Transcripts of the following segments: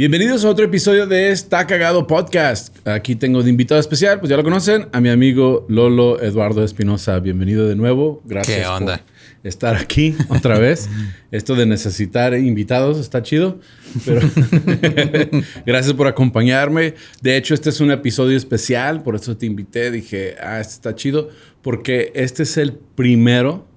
Bienvenidos a otro episodio de Está Cagado Podcast. Aquí tengo de invitado especial, pues ya lo conocen, a mi amigo Lolo Eduardo Espinosa. Bienvenido de nuevo. Gracias ¿Qué onda? por estar aquí otra vez. Esto de necesitar invitados está chido, pero gracias por acompañarme. De hecho, este es un episodio especial, por eso te invité. Dije, ah, este está chido, porque este es el primero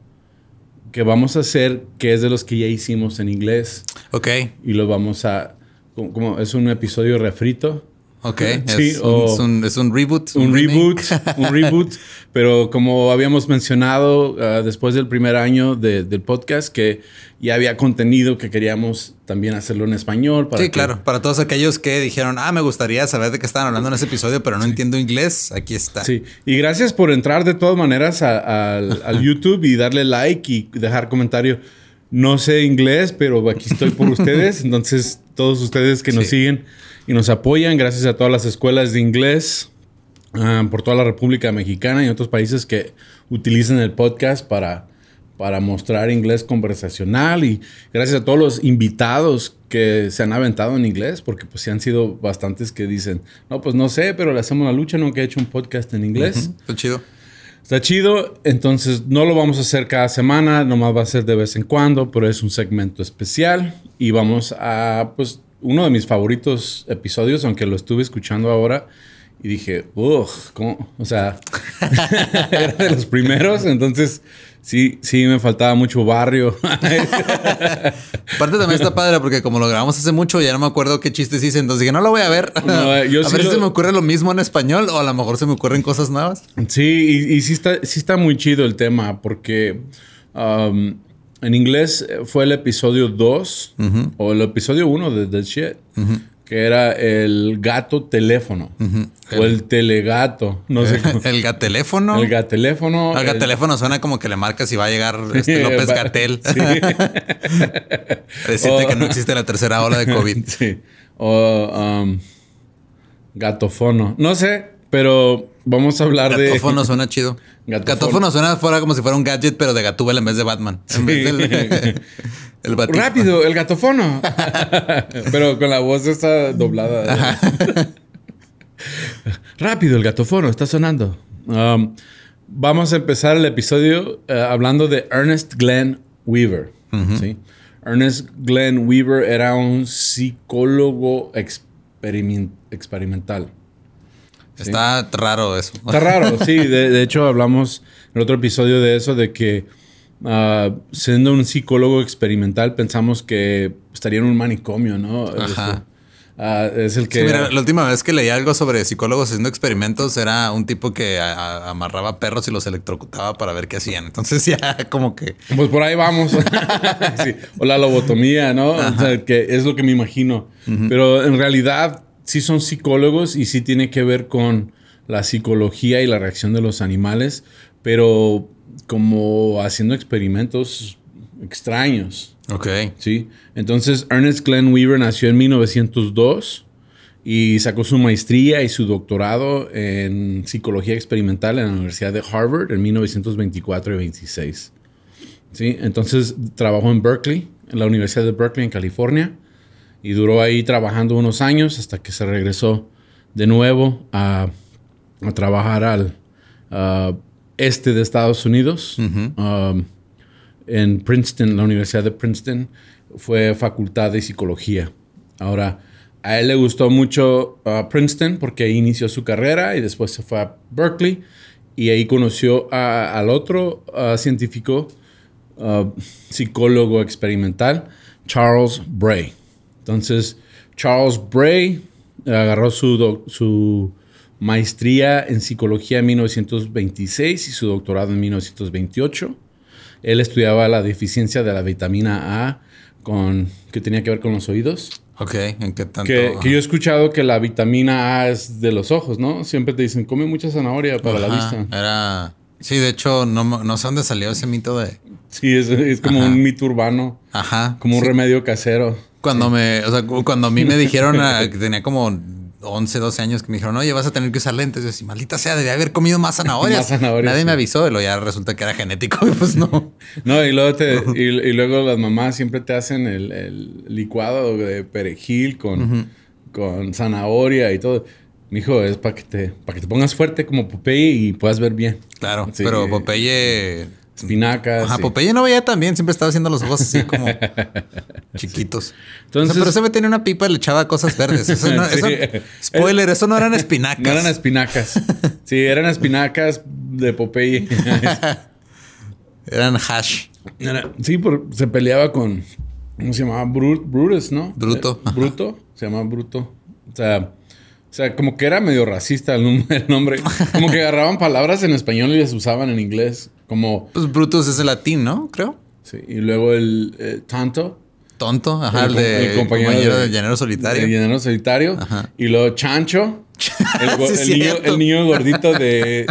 que vamos a hacer, que es de los que ya hicimos en inglés. Ok. Y lo vamos a como, es un episodio refrito. Ok, sí, es, un, es, un, reboot. Un, reboot, un reboot. Pero como habíamos mencionado ah, después del primer año del podcast, que ya había contenido que queríamos también hacerlo en español. sí, claro. Para todos aquellos que dijeron, ah, me gustaría saber de qué estaban hablando en ese episodio, pero no entiendo inglés, aquí está. Sí, y gracias por entrar de todas maneras al YouTube y darle like y dejar comentario. No sé inglés, pero aquí estoy por ustedes. Entonces, todos ustedes que nos siguen y nos apoyan, gracias a todas las escuelas de inglés ah, por toda la República Mexicana y otros países que utilizan el podcast para, para mostrar inglés conversacional y gracias a todos los invitados que se han aventado en inglés, porque pues sí han sido bastantes que dicen, no, pues no sé, pero le hacemos la lucha, nunca he hecho un podcast en inglés. Está chido. Está chido, entonces no lo vamos a hacer cada semana, nomás va a ser de vez en cuando, pero es un segmento especial y vamos a, pues, uno de mis favoritos episodios, aunque lo estuve escuchando ahora y dije, uff, ¿cómo? O sea, era de los primeros, entonces Sí, sí, me faltaba mucho barrio. Aparte también está padre porque como lo grabamos hace mucho, ya no me acuerdo qué chistes hice, entonces dije, no lo voy a ver. a ver si se me ocurre lo mismo en español o a lo mejor se me ocurren cosas nuevas. Sí, y, sí, está, sí está muy chido el tema porque um, en inglés fue el episodio 2 o el episodio 1 de The Shit que era el gato teléfono o el, telegato, no sé cómo. El gateléfono. El gateléfono. El gateléfono suena como que le marcas y va a llegar este López Gatel. Sí. Decirte que no existe la tercera ola de COVID. Sí. O um, gatofono. No sé, pero vamos a hablar de. Gatófono suena chido. Gatófono. suena fuera como si fuera un gadget, pero de Gatúbel en vez de Batman. En vez del, el Rápido, el gatofono. pero con la voz está doblada. Rápido, el gatofono está sonando. Um, vamos a empezar el episodio eh, hablando de Ernest Glenn Weaver. Ernest Glenn Weaver era un psicólogo experimental. Está raro eso. Está raro, sí. De, hecho, hablamos en otro episodio de eso, de que ah, siendo un psicólogo experimental, pensamos que estaría en un manicomio, ¿no? Ajá. Ah, es el que. Sí, mira, la última vez que leí algo sobre psicólogos haciendo experimentos era un tipo que amarraba perros y los electrocutaba para ver qué hacían. Entonces, ya como que. Pues por ahí vamos. O la lobotomía, ¿no? O sea, que es lo que me imagino. Pero en realidad, sí son psicólogos y sí tiene que ver con la psicología y la reacción de los animales, pero como haciendo experimentos extraños. Ok. Sí. Entonces, Ernest Glenn Weaver nació en 1902 y sacó su maestría y su doctorado en psicología experimental en la Universidad de Harvard en 1924 y 26. Sí. Entonces, trabajó en Berkeley, en la Universidad de Berkeley, en California y duró ahí trabajando unos años hasta que se regresó de nuevo a, trabajar al este de Estados Unidos, um, en Princeton, la Universidad de Princeton, fue facultad de psicología. Ahora, a él le gustó mucho uh, Princeton porque ahí inició su carrera y después se fue a Berkeley y ahí conoció al otro uh, científico, uh, psicólogo experimental, Charles Bray. Entonces, Charles Bray agarró su, maestría en psicología en 1926 y su doctorado en 1928. Él estudiaba la deficiencia de la vitamina A con que tenía que ver con los oídos. Ok, ¿en qué tanto? Que, yo he escuchado que la vitamina A es de los ojos, ¿no? Siempre te dicen, come mucha zanahoria para la vista. Era Sí, de hecho, no, no sé dónde salió ese mito de. Sí, es, como un mito urbano. Ajá. Como un remedio casero. Cuando me, o sea, cuando a mí me dijeron que tenía como 11, 12 años que me dijeron, oye, vas a tener que usar lentes. Yo decía, maldita sea, debía haber comido más zanahorias. más zanahorias Nadie me avisó, y ya resulta que era genético y pues no. no, y luego, te, y, luego las mamás siempre te hacen el, licuado de perejil con, con zanahoria y todo. Mi hijo, es para que te, para que te pongas fuerte como Popeye y puedas ver bien. Claro, pero Popeye espinacas. Ajá, Popeye no veía tan bien, siempre estaba haciendo los ojos así como chiquitos. Entonces, pero se me tenía una pipa y le echaba cosas verdes. spoiler, eso no eran espinacas. No eran espinacas. Sí, eran espinacas de Popeye. eran hash. sí, se peleaba con. ¿Cómo se llamaba? Brutus, ¿no? Bruto. Bruto. Se llamaba Bruto. O sea. O sea, como que era medio racista el, nombre. Como que agarraban palabras en español y las usaban en inglés. Como. Pues Brutus es el latín, ¿no? Creo. Sí. Y luego el eh, Tanto. Tonto, ajá, el, de, compañero, de, Llanero Solitario. El Llanero Solitario. Ajá. Y luego Chancho. El, niño, el, niño, gordito de,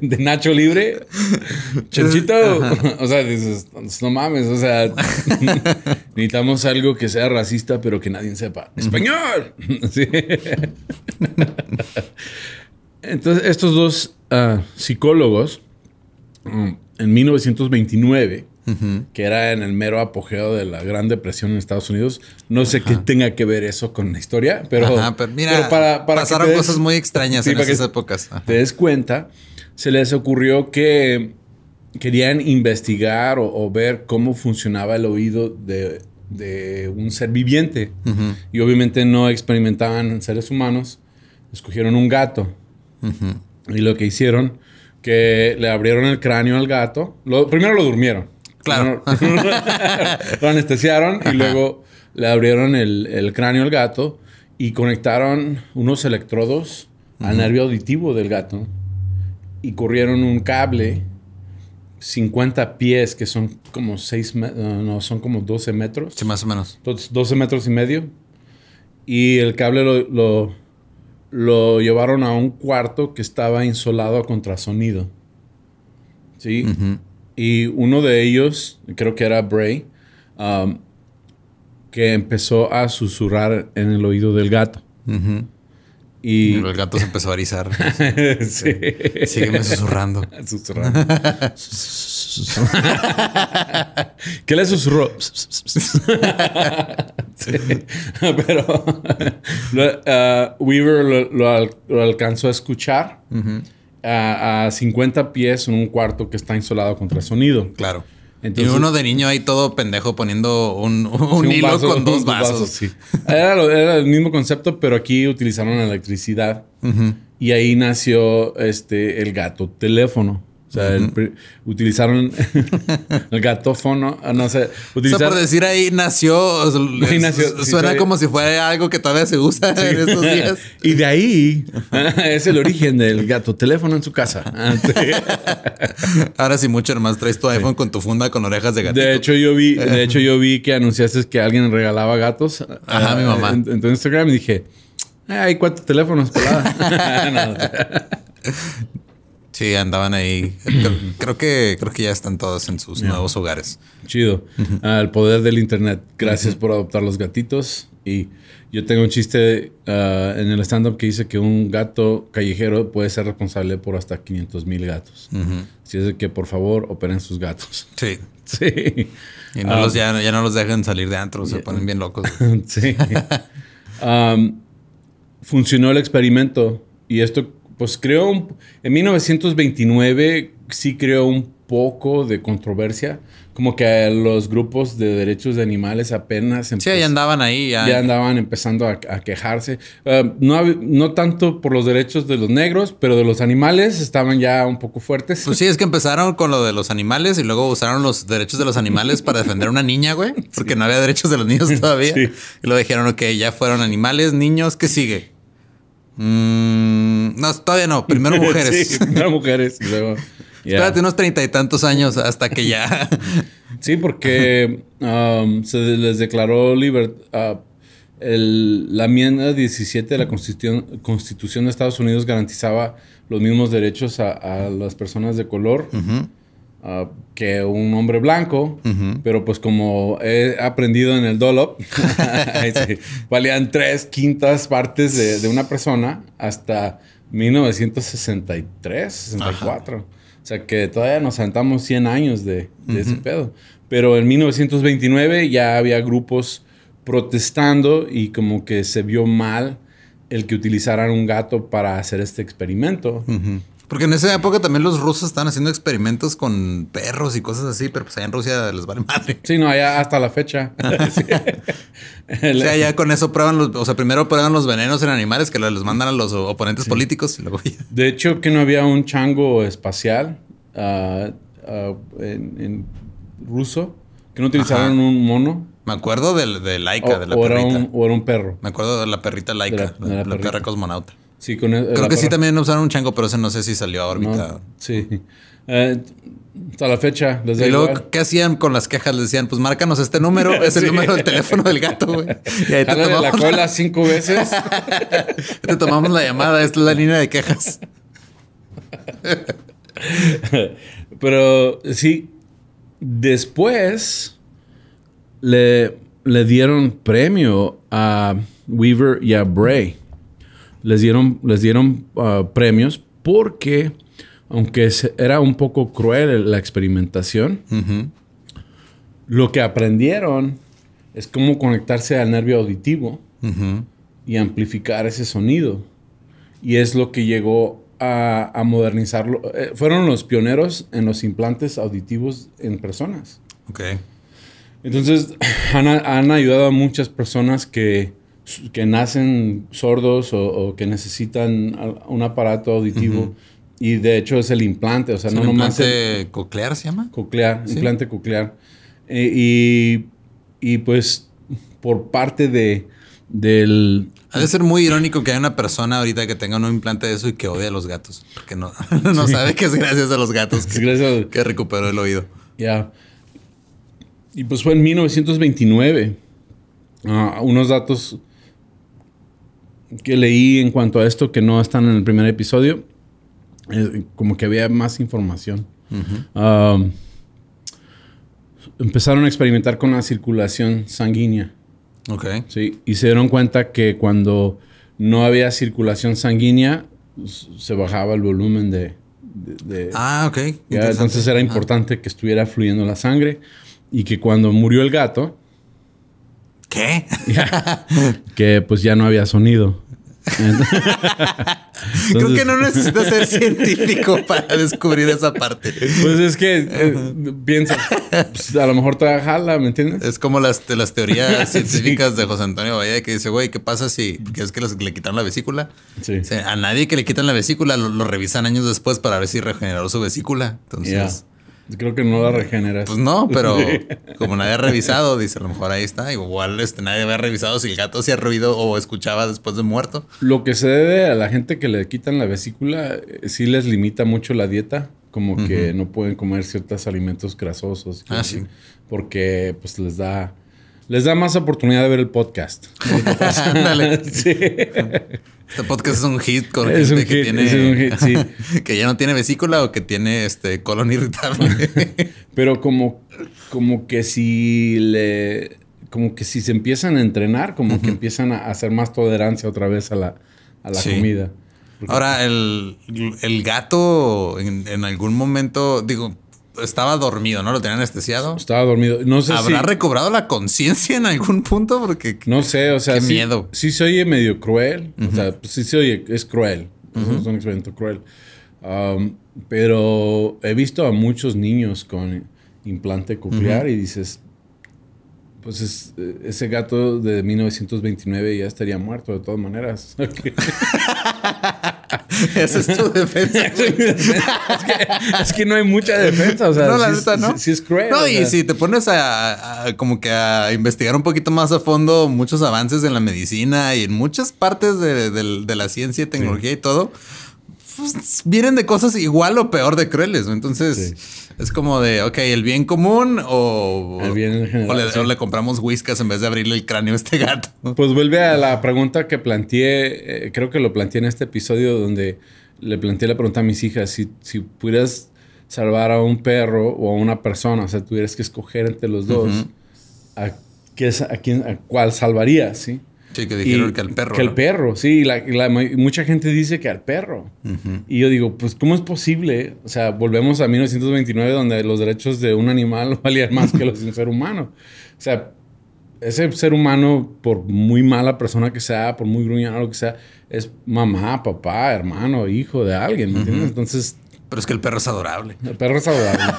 de, Nacho Libre. Chanchito. O sea, dices, no mames, o sea, necesitamos algo que sea racista, pero que nadie sepa. ¡Español! sí. Entonces, estos dos uh, psicólogos Mm, en 1929, que era en el mero apogeo de la Gran Depresión en Estados Unidos. No sé qué tenga que ver eso con la historia, pero, mira, para, pasaron cosas muy extrañas en esas épocas. Te des cuenta, se les ocurrió que querían investigar o, ver cómo funcionaba el oído de, un ser viviente. Y obviamente no experimentaban en seres humanos. Escogieron un gato. Y lo que hicieron que le abrieron el cráneo al gato. Lo, primero lo durmieron. Claro. lo anestesiaron y luego le abrieron el, cráneo al gato y conectaron unos electrodos al nervio auditivo del gato y corrieron un cable 50 pies, que son como 6 no, son como 12 metros. Sí, más o menos. 12 metros y medio. Y el cable lo lo llevaron a un cuarto que estaba insolado a contrasonido. ¿Sí? Y uno de ellos, creo que era Bray, um, que empezó a susurrar en el oído del gato. Y el gato se empezó a erizar. sí. Sígueme susurrando. Susurrando. ¿Qué le susurró? Pero uh, Weaver lo, alcanzó a escuchar a, 50 pies en un cuarto que está insolado contra sonido. Claro. y uno de niño ahí todo pendejo poniendo un, hilo con dos vasos. era, el mismo concepto, pero aquí utilizaron electricidad. Y ahí nació este, el gato teléfono. O sea, utilizaron el gatófono, ah, no sé. Utilizaron... O sea, por decir ahí nació, ahí nació suena como si fuera algo que todavía se usa en estos días. y de ahí es el origen del gato teléfono en su casa. Ahora sí, mucho más traes tu iPhone con tu funda con orejas de gatito. De hecho, yo vi, de hecho, yo vi que anunciaste que alguien regalaba gatos. Ajá, mi mamá. En, tu Instagram y dije, hay cuatro teléfonos Sí, andaban ahí. Creo, que, creo que ya están todos en sus nuevos hogares. Chido. Al poder del internet. Gracias por adoptar los gatitos. Y yo tengo un chiste ah, en el stand-up que dice que un gato callejero puede ser responsable por hasta 500 mil gatos. Así es que por favor operen sus gatos. Sí. Sí. Y no los, ya, ya, no los dejen salir de antro, se ponen bien locos. sí. funcionó el experimento y esto pues creó, en 1929 sí creó un poco de controversia, como que los grupos de derechos de animales apenas... Sí, ya andaban ahí. Ya, andaban empezando a, quejarse. Ah, no, no tanto por los derechos de los negros, pero de los animales estaban ya un poco fuertes. Pues sí, es que empezaron con lo de los animales y luego usaron los derechos de los animales para defender a una niña, güey, porque no había derechos de los niños todavía. Y luego dijeron, ok, ya fueron animales, niños, ¿qué sigue? Mm, no, todavía no. Primero mujeres. sí, primero mujeres. Espérate unos treinta y tantos años hasta que ya. sí, porque um, se les declaró libertad. Uh, la enmienda 17 de la Constitución, Constitución, de Estados Unidos garantizaba los mismos derechos a, las personas de color ah, que un hombre blanco, pero pues como he aprendido en el Dolop, valían tres quintas partes de, una persona hasta 1963, 64. O sea que todavía nos sentamos 100 años de, de ese pedo. Pero en 1929 ya había grupos protestando y como que se vio mal el que utilizaran un gato para hacer este experimento. Porque en esa época también los rusos estaban haciendo experimentos con perros y cosas así, pero pues allá en Rusia les vale madre. Sí, no, allá hasta la fecha. o sea, ya con eso prueban los, o sea, primero prueban los venenos en animales que los mandan a los oponentes políticos y luego De hecho, que no había un chango espacial ah, en, ruso, que no utilizaron un mono. Me acuerdo de, de Laika, de la o perrita. Era un, o era un perro. Me acuerdo de la perrita Laika, la, perra cosmonauta. Sí, con Creo que sí también usaron un chango, pero ese no sé si salió a órbita. sí. Eh, hasta la fecha. Les y luego, ¿qué hacían con las quejas? Les decían, pues márcanos este número, es el número del teléfono del gato, güey. Y ahí te tomamos la cola cinco veces. te tomamos la llamada, esta es la línea de quejas. pero sí, después le, le dieron premio a Weaver y a Bray. Les dieron, les dieron uh, premios porque, aunque era un poco cruel la experimentación, lo que aprendielo es cómo conectarse al nervio auditivo y amplificar ese sonido. Y es lo que llegó a, a modernizarlo. Eh, fueron los pioneros en los implantes auditivos en personas. Ok. Entonces, han, ayudado a muchas personas que, que nacen sordos o, que necesitan un aparato auditivo. Y de hecho es el implante, o sea, no nomás. ¿Implante coclear se llama? Coclear, implante coclear. Eh, y, y, pues, por parte de, del. Ha de ser muy irónico que haya una persona ahorita que tenga un implante de eso y que odie a los gatos. Que no, no sabe que es gracias a los gatos que, que recuperó el oído. Ya. Y pues fue en 1929. Ah, unos datos que leí en cuanto a esto que no están en el primer episodio. Eh, como que había más información. empezaron a experimentar con la circulación sanguínea. Ok. Sí, y se dieron cuenta que cuando no había circulación sanguínea, se bajaba el volumen de... ah, ok. entonces era importante que estuviera fluyendo la sangre y que cuando murió el gato... ¿Qué? que pues ya no había sonido. Creo que no necesitas ser científico para descubrir esa parte. Pues es que eh, piensa, pues, a lo mejor te jala, ¿me entiendes? Es como las, las teorías científicas de José Antonio Valle que dice, güey, ¿qué pasa si es que le quitaron la vesícula? Sí. a nadie que le quitan la vesícula lo, revisan años después para ver si regeneró su vesícula. Entonces. Creo que no la regeneras. Pues no, pero como nadie ha revisado, dice a lo mejor ahí está. Igual este, nadie había revisado si el gato se ha ruido o escuchaba después de muerto. Lo que se debe a la gente que le quitan la vesícula, eh, sí les limita mucho la dieta. Como que no pueden comer ciertos alimentos grasosos. Ah, sí. Porque pues les da les da más oportunidad de ver el podcast. sí. Este podcast es un hit con gente que tiene. que ya no tiene vesícula o que tiene este colon irritable. Pero como, como que si le. Como que si se empiezan a entrenar, como que empiezan a hacer más tolerancia otra vez a la, a la comida. Ahora, el, gato en algún momento, digo, estaba dormido, ¿no? Lo tenía anestesiado. Estaba dormido. No sé ¿Habrá recobrado la conciencia en algún punto? Porque. No sé, o sea. Qué miedo. Sí, se oye medio cruel. O sea, pues sí se oye, es cruel. Es un experimento cruel. Um, pero he visto a muchos niños con implante coclear y dices, pues ese gato de 1929 ya estaría muerto de todas maneras. Esa es tu defensa. es, que, no hay mucha defensa. O sea, no, la neta, ¿no? Sí, es cruel. No, y si te pones a, como que a investigar un poquito más a fondo muchos avances en la medicina y en muchas partes de, la ciencia y tecnología y todo, pues, vienen de cosas igual o peor de crueles. Entonces es como de, ok, el bien común o, el bien en general, o, le, compramos whiskas en vez de abrirle el cráneo a este gato. Pues vuelve a la pregunta que planteé, eh, creo que lo planteé en este episodio donde le planteé la pregunta a mis hijas, si, si pudieras salvar a un perro o a una persona, o sea, tuvieras que escoger entre los dos, ¿a, qué, a, quién, ¿a cuál salvarías? ¿sí? Sí, que dijeron que al perro. Que el perro, sí. La, mucha gente dice que al perro. Y yo digo, pues, ¿cómo es posible? O sea, volvemos a 1929, donde los derechos de un animal valían más que los de un ser humano. O sea, ese ser humano, por muy mala persona que sea, por muy gruñado que sea, es mamá, papá, hermano, hijo de alguien, ¿me entiendes? Entonces. Pero es que el perro es adorable. El perro es adorable.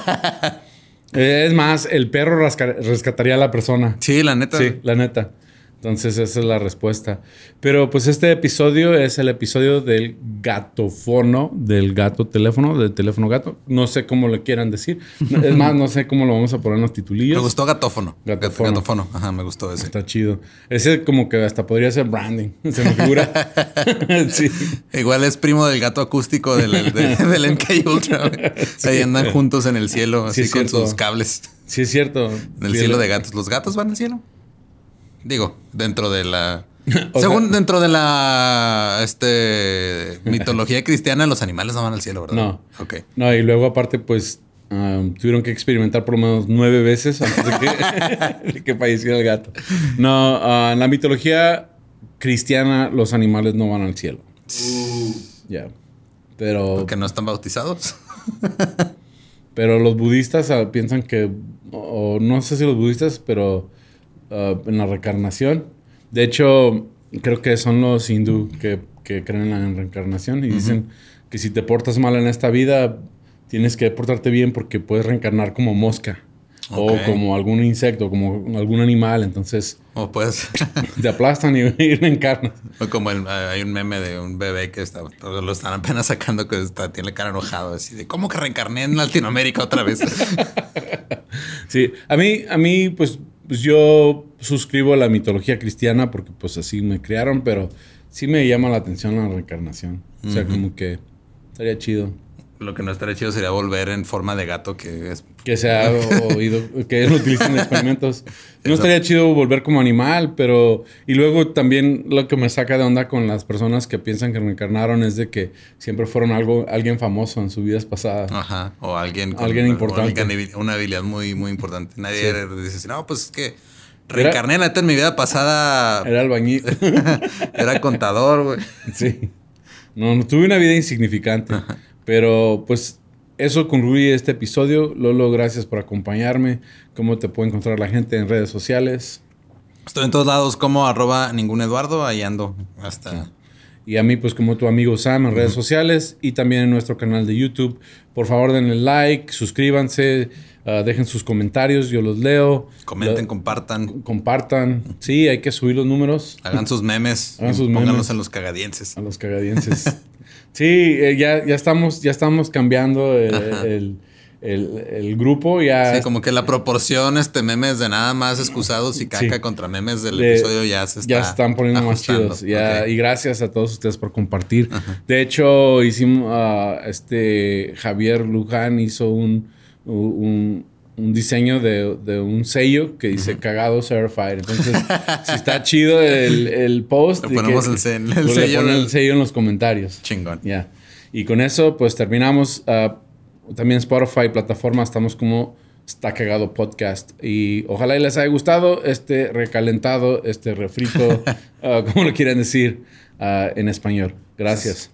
es más, el perro rescataría a la persona. Sí, la neta. Sí, la neta. Entonces esa es la respuesta. Pero pues este episodio es el episodio del gatofono, del gato teléfono, del teléfono gato. No sé cómo le quieran decir. Es más, no sé cómo lo vamos a poner en los titulillos. Me gustó gatófono. Gatófono. gatófono. Ajá, me gustó ese. Está chido. Ese como que hasta podría ser branding. Se me figura. sí. Igual es primo del gato acústico del, del, MK Ultra. Ahí andan juntos en el cielo, así con sus cables. Sí, es cierto. En el cielo de gatos. ¿Los gatos van al cielo? Digo, dentro de la. según dentro de la este mitología cristiana, los animales no van al cielo, ¿verdad? No. No, y luego aparte, pues tuvieron que experimentar por lo menos nueve veces antes de que, falleciera el gato. No, ah, en la mitología cristiana, los animales no van al cielo. Ya. Pero. Porque no están bautizados. pero los budistas ah, piensan que. O no sé si los budistas, pero Uh, en la reencarnación. De hecho, creo que son los hindú que, creen en la reencarnación y dicen que si te portas mal en esta vida, tienes que portarte bien porque puedes reencarnar como mosca. O como algún insecto, como algún animal, entonces... O pues... te aplastan y, reencarnas. O como hay un meme de un bebé que está, lo están apenas sacando que está, tiene la cara enojado, así de, ¿cómo que reencarné en Latinoamérica otra vez? sí, a mí, a mí, pues pues yo suscribo a la mitología cristiana porque pues así me criaron, pero sí me llama la atención la reencarnación. O sea, como que estaría chido. Lo que no estaría chido sería volver en forma de gato que es... Que se ha oído, que lo utilizan en experimentos. No estaría chido volver como animal, pero... Y luego también lo que me saca de onda con las personas que piensan que reencarnaron es de que siempre fueron algo, alguien famoso en sus vidas pasadas. Ajá, o alguien... Con, alguien importante. una habilidad muy, muy importante. Nadie dice no, pues es que... Reencarné en mi vida pasada. Era albañil. era contador, güey. Sí. No, no, tuve una vida insignificante. Pero pues eso concluye este episodio. Lolo, gracias por acompañarme. ¿Cómo te puede encontrar la gente en redes sociales? Estoy en todos lados como arroba ningún Eduardo, ahí ando hasta... Y a mí, pues como tu amigo Sam en redes sociales y también en nuestro canal de YouTube. Por favor, denle like, suscríbanse, ah, dejen sus comentarios, yo los leo. Comenten, compartan. Compartan. Sí, hay que subir los números. Hagan sus memes. Hagan sus pónganlos a los cagadienses. A los cagadienses. Sí, eh, ya, ya, estamos, ya estamos cambiando el, grupo. Ya sí, como que la proporción, este memes de nada más excusados y caca contra memes del episodio ya se está Ya se están poniendo más chidos. Y gracias a todos ustedes por compartir. De hecho, hicimos, uh, este Javier Luján hizo un, un diseño de, un sello que dice cagado certified. Entonces, si está chido el, post, le ponemos el, pues sello, el sello en los comentarios. Chingón. Ya. Y con eso, pues terminamos. Uh, también Spotify, plataforma, estamos como Está Cagado Podcast. Y ojalá les haya gustado este recalentado, este refrito, uh, como lo quieran decir uh, en español. Gracias.